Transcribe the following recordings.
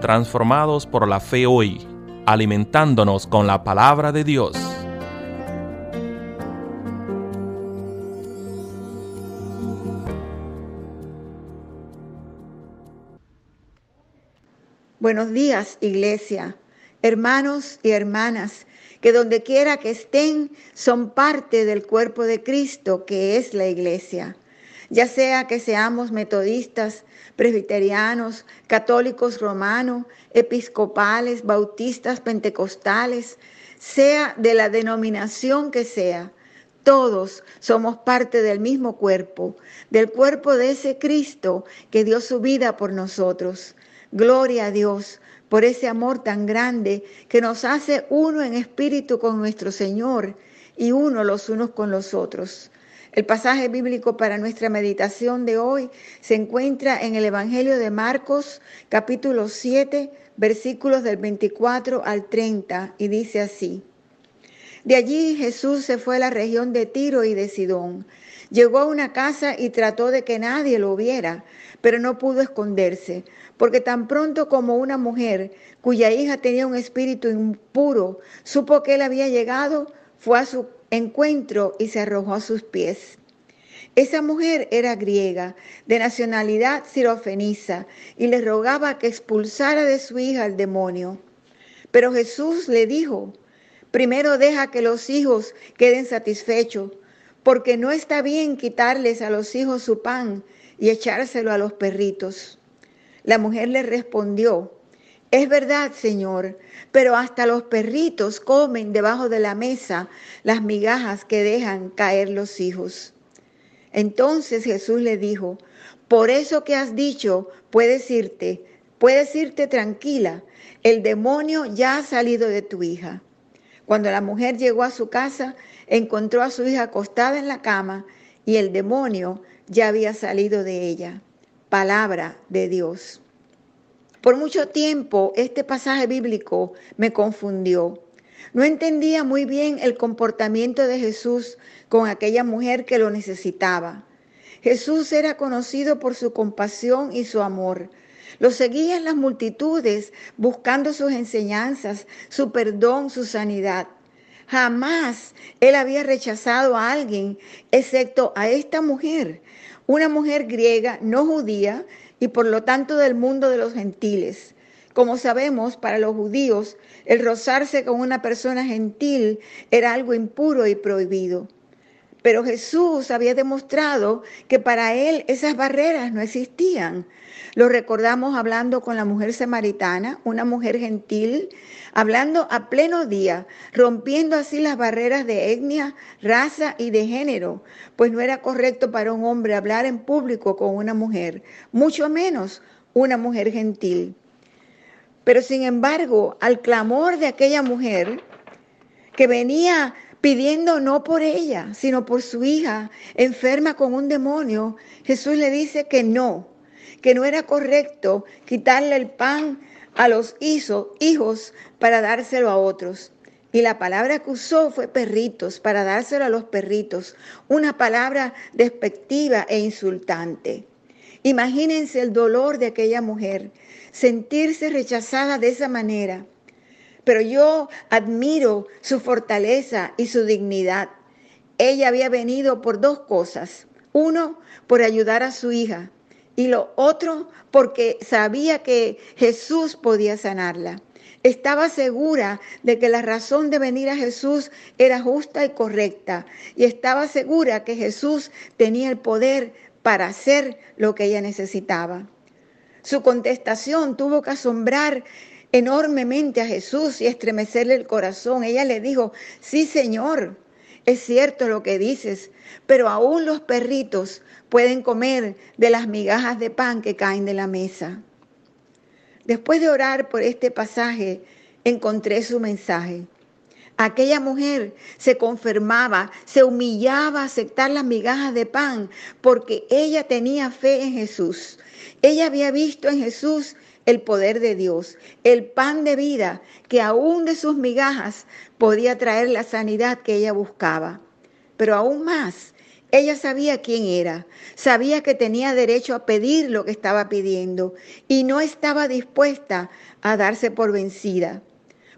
transformados por la fe hoy, alimentándonos con la palabra de Dios. Buenos días, iglesia, hermanos y hermanas, que donde quiera que estén son parte del cuerpo de Cristo, que es la iglesia. Ya sea que seamos metodistas, presbiterianos, católicos romanos, episcopales, bautistas, pentecostales, sea de la denominación que sea, todos somos parte del mismo cuerpo, del cuerpo de ese Cristo que dio su vida por nosotros. Gloria a Dios por ese amor tan grande que nos hace uno en espíritu con nuestro Señor y uno los unos con los otros. El pasaje bíblico para nuestra meditación de hoy se encuentra en el Evangelio de Marcos, capítulo 7, versículos del 24 al 30, y dice así. De allí Jesús se fue a la región de Tiro y de Sidón. Llegó a una casa y trató de que nadie lo viera, pero no pudo esconderse, porque tan pronto como una mujer cuya hija tenía un espíritu impuro supo que él había llegado, fue a su encuentro y se arrojó a sus pies. Esa mujer era griega, de nacionalidad sirofeniza, y le rogaba que expulsara de su hija al demonio. Pero Jesús le dijo, primero deja que los hijos queden satisfechos, porque no está bien quitarles a los hijos su pan y echárselo a los perritos. La mujer le respondió, es verdad, Señor, pero hasta los perritos comen debajo de la mesa las migajas que dejan caer los hijos. Entonces Jesús le dijo, por eso que has dicho, puedes irte, puedes irte tranquila, el demonio ya ha salido de tu hija. Cuando la mujer llegó a su casa, encontró a su hija acostada en la cama y el demonio ya había salido de ella. Palabra de Dios. Por mucho tiempo este pasaje bíblico me confundió. No entendía muy bien el comportamiento de Jesús con aquella mujer que lo necesitaba. Jesús era conocido por su compasión y su amor. Lo seguían las multitudes buscando sus enseñanzas, su perdón, su sanidad. Jamás él había rechazado a alguien, excepto a esta mujer, una mujer griega, no judía, y por lo tanto del mundo de los gentiles. Como sabemos, para los judíos, el rozarse con una persona gentil era algo impuro y prohibido. Pero Jesús había demostrado que para él esas barreras no existían. Lo recordamos hablando con la mujer samaritana, una mujer gentil, hablando a pleno día, rompiendo así las barreras de etnia, raza y de género, pues no era correcto para un hombre hablar en público con una mujer, mucho menos una mujer gentil. Pero sin embargo, al clamor de aquella mujer que venía pidiendo no por ella, sino por su hija, enferma con un demonio, Jesús le dice que no, que no era correcto quitarle el pan a los hijos para dárselo a otros. Y la palabra que usó fue perritos, para dárselo a los perritos, una palabra despectiva e insultante. Imagínense el dolor de aquella mujer, sentirse rechazada de esa manera. Pero yo admiro su fortaleza y su dignidad. Ella había venido por dos cosas. Uno, por ayudar a su hija y lo otro porque sabía que Jesús podía sanarla. Estaba segura de que la razón de venir a Jesús era justa y correcta y estaba segura que Jesús tenía el poder para hacer lo que ella necesitaba. Su contestación tuvo que asombrar enormemente a Jesús y estremecerle el corazón. Ella le dijo, sí Señor, es cierto lo que dices, pero aún los perritos pueden comer de las migajas de pan que caen de la mesa. Después de orar por este pasaje, encontré su mensaje. Aquella mujer se confirmaba, se humillaba a aceptar las migajas de pan porque ella tenía fe en Jesús. Ella había visto en Jesús el poder de Dios, el pan de vida que aún de sus migajas podía traer la sanidad que ella buscaba. Pero aún más, Ella sabía quién era, sabía que tenía derecho a pedir lo que estaba pidiendo y no estaba dispuesta a darse por vencida.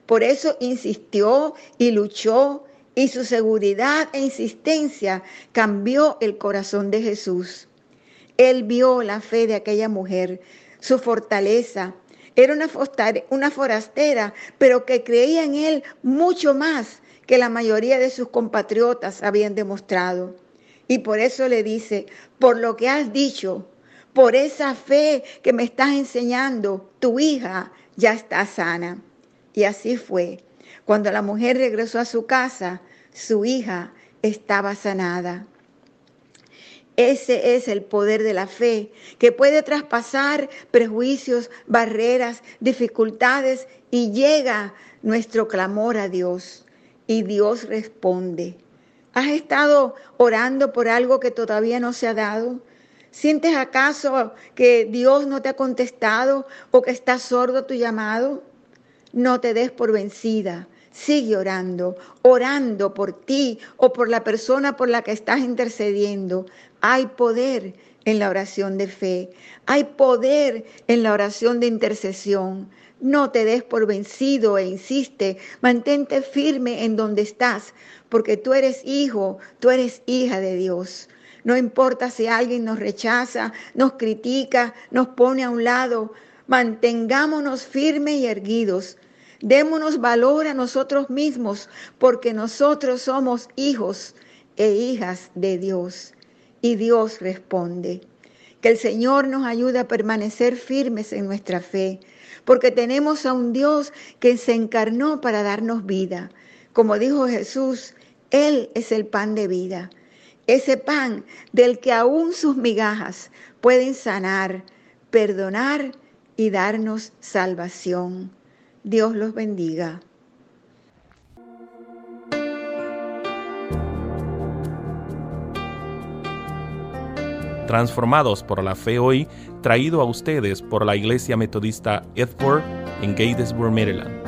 Por eso insistió y luchó y su seguridad e insistencia cambió el corazón de Jesús. Él vio la fe de aquella mujer, su fortaleza. Era una, forastera, pero que creía en él mucho más que la mayoría de sus compatriotas habían demostrado. Y por eso le dice, por lo que has dicho, por esa fe que me estás enseñando, tu hija ya está sana. Y así fue. Cuando la mujer regresó a su casa, su hija estaba sanada. Ese es el poder de la fe, que puede traspasar prejuicios, barreras, dificultades y llega nuestro clamor a Dios. Y Dios responde. ¿Has estado orando por algo que todavía no se ha dado? ¿Sientes acaso que Dios no te ha contestado o que está sordo tu llamado? No te des por vencida. Sigue orando, orando por ti o por la persona por la que estás intercediendo. Hay poder en la oración de fe. Hay poder en la oración de intercesión. No te des por vencido e insiste, mantente firme en donde estás, porque tú eres hijo, tú eres hija de Dios. No importa si alguien nos rechaza, nos critica, nos pone a un lado, mantengámonos firmes y erguidos. Démonos valor a nosotros mismos, porque nosotros somos hijos e hijas de Dios. Y Dios responde. Que el Señor nos ayude a permanecer firmes en nuestra fe, porque tenemos a un Dios que se encarnó para darnos vida. Como dijo Jesús, él es el pan de vida, ese pan del que aún sus migajas pueden sanar, perdonar y darnos salvación. Dios los bendiga. Transformados por la fe hoy, traído a ustedes por la Iglesia Metodista Edward en Gatesburg, Maryland.